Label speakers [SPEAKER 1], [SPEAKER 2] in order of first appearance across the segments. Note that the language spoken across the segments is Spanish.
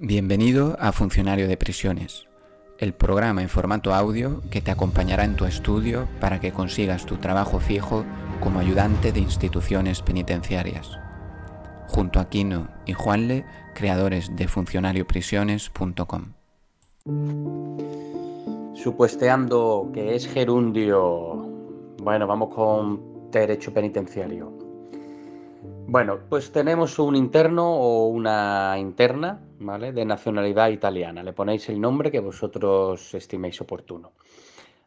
[SPEAKER 1] Bienvenido a Funcionario de Prisiones, el programa en formato audio que te acompañará en tu estudio para que consigas tu trabajo fijo como ayudante de instituciones penitenciarias. Junto a Kino y Juanle, creadores de funcionarioprisiones.com.
[SPEAKER 2] Supuesteando que es gerundio. Bueno, vamos con derecho penitenciario. Bueno, pues tenemos un interno o una interna, De nacionalidad italiana. Le ponéis el nombre que vosotros estiméis oportuno.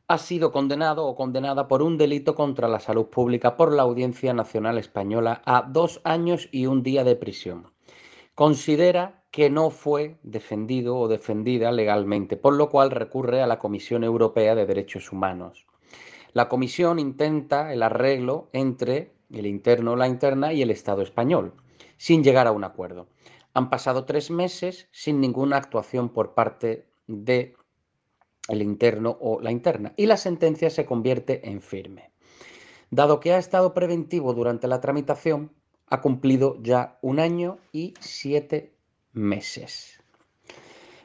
[SPEAKER 2] Ha sido condenado o condenada por un delito contra la salud pública por la Audiencia Nacional Española a dos años y un día de prisión. Considera que no fue defendido o defendida legalmente, por lo cual recurre a la Comisión Europea de Derechos Humanos. La comisión intenta el arreglo entre el interno o la interna y el Estado español, sin llegar a un acuerdo. Han pasado tres meses sin ninguna actuación por parte de el interno o la interna y la sentencia se convierte en firme. Dado que ha estado preventivo durante la tramitación, ha cumplido ya un año y siete meses.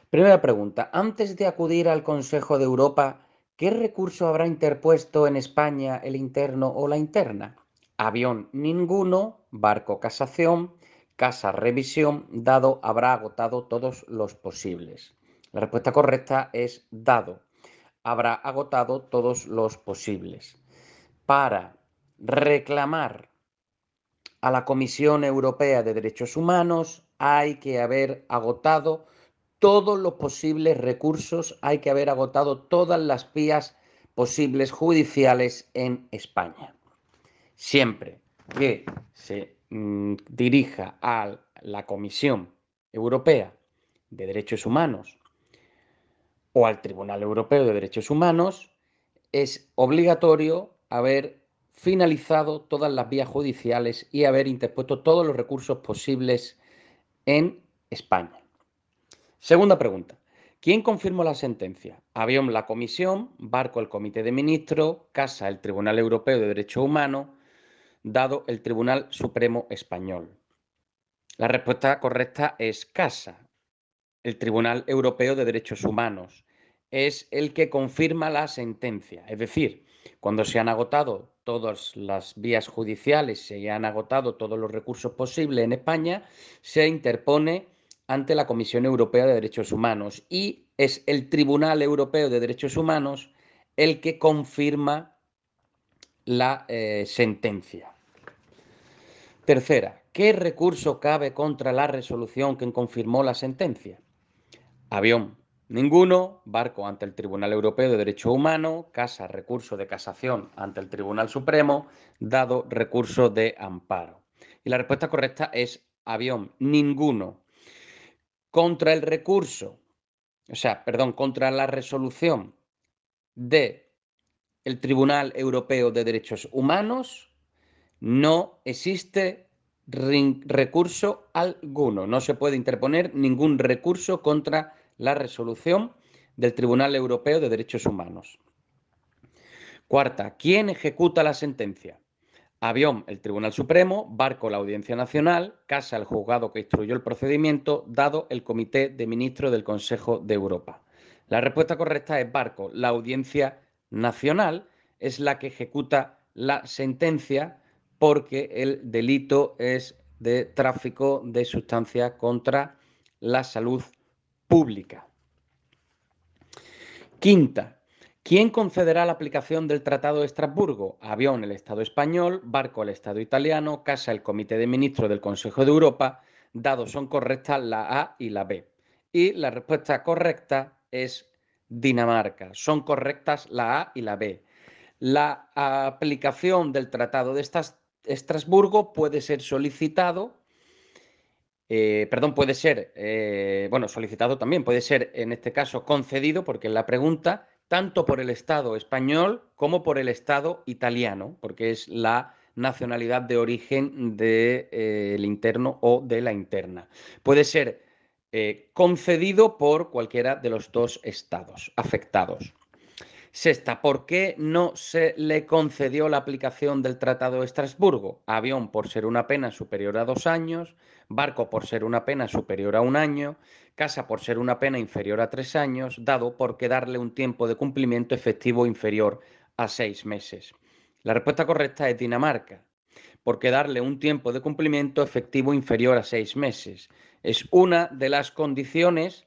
[SPEAKER 2] Primera pregunta, antes de acudir al Consejo de Europa, ¿qué recurso habrá interpuesto en España el interno o la interna? Avión ninguno, barco casación, casa revisión, dado habrá agotado todos los posibles. La respuesta correcta es dado. Habrá agotado todos los posibles. Para reclamar a la Comisión Europea de Derechos Humanos hay que haber agotado todos los posibles recursos, hay que haber agotado todas las vías posibles judiciales en España siempre que se mm, dirija a la Comisión Europea de Derechos Humanos o al Tribunal Europeo de Derechos Humanos, es obligatorio haber finalizado todas las vías judiciales y haber interpuesto todos los recursos posibles en España. Segunda pregunta. ¿Quién confirmó la sentencia? Avión la Comisión, Barco el Comité de Ministros, Casa el Tribunal Europeo de Derechos Humanos, dado el Tribunal Supremo Español? La respuesta correcta es CASA, el Tribunal Europeo de Derechos Humanos. Es el que confirma la sentencia. Es decir, cuando se han agotado todas las vías judiciales, se han agotado todos los recursos posibles en España, se interpone ante la Comisión Europea de Derechos Humanos y es el Tribunal Europeo de Derechos Humanos el que confirma la eh, sentencia. Tercera, ¿qué recurso cabe contra la resolución que confirmó la sentencia? Avión, ninguno. Barco ante el Tribunal Europeo de Derechos Humanos. Casa, recurso de casación ante el Tribunal Supremo, dado recurso de amparo. Y la respuesta correcta es avión, ninguno. Contra el recurso, o sea, perdón, contra la resolución de el Tribunal Europeo de Derechos Humanos, no existe recurso alguno. No se puede interponer ningún recurso contra la resolución del Tribunal Europeo de Derechos Humanos. Cuarta, ¿quién ejecuta la sentencia? Avión, el Tribunal Supremo, barco, la Audiencia Nacional, casa, el juzgado que instruyó el procedimiento, dado el Comité de Ministros del Consejo de Europa. La respuesta correcta es barco, la Audiencia Nacional es la que ejecuta la sentencia porque el delito es de tráfico de sustancias contra la salud pública. Quinta, ¿quién concederá la aplicación del Tratado de Estrasburgo? Avión, el Estado español, barco, el Estado italiano, casa, el Comité de Ministros del Consejo de Europa. Dados son correctas la A y la B. Y la respuesta correcta es Dinamarca. Son correctas la A y la B. La aplicación del Tratado de estas Estrasburgo puede ser solicitado, eh, perdón, puede ser, eh, bueno, solicitado también, puede ser en este caso concedido, porque la pregunta, tanto por el Estado español como por el Estado italiano, porque es la nacionalidad de origen del eh, interno o de la interna. Puede ser concedido por cualquiera de los dos estados afectados. Sexta, ¿por qué no se le concedió la aplicación del Tratado de Estrasburgo? Avión por ser una pena superior a dos años, barco por ser una pena superior a un año, casa por ser una pena inferior a tres años, dado por darle un tiempo de cumplimiento efectivo inferior a seis meses. La respuesta correcta es Dinamarca, porque darle un tiempo de cumplimiento efectivo inferior a seis meses. Es una de las condiciones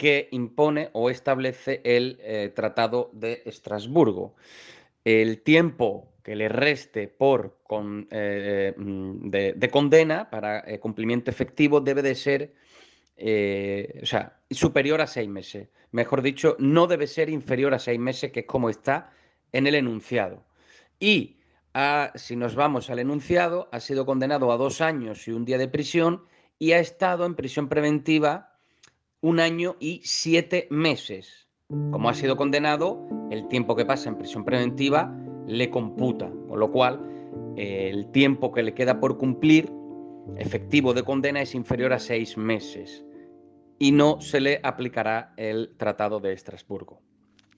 [SPEAKER 2] que impone o establece el eh, Tratado de Estrasburgo. El tiempo que le reste por eh, mm, de, condena para eh, cumplimiento efectivo debe de ser o sea, superior a seis meses. Mejor dicho, no debe ser inferior a seis meses, que es como está en el enunciado. Y si nos vamos al enunciado, ha sido condenado a dos años y un día de prisión y ha estado en prisión preventiva un año y siete meses. Como ha sido condenado, el tiempo que pasa en prisión preventiva le computa, con lo cual el tiempo que le queda por cumplir efectivo de condena es inferior a seis meses y no se le aplicará el Tratado de Estrasburgo.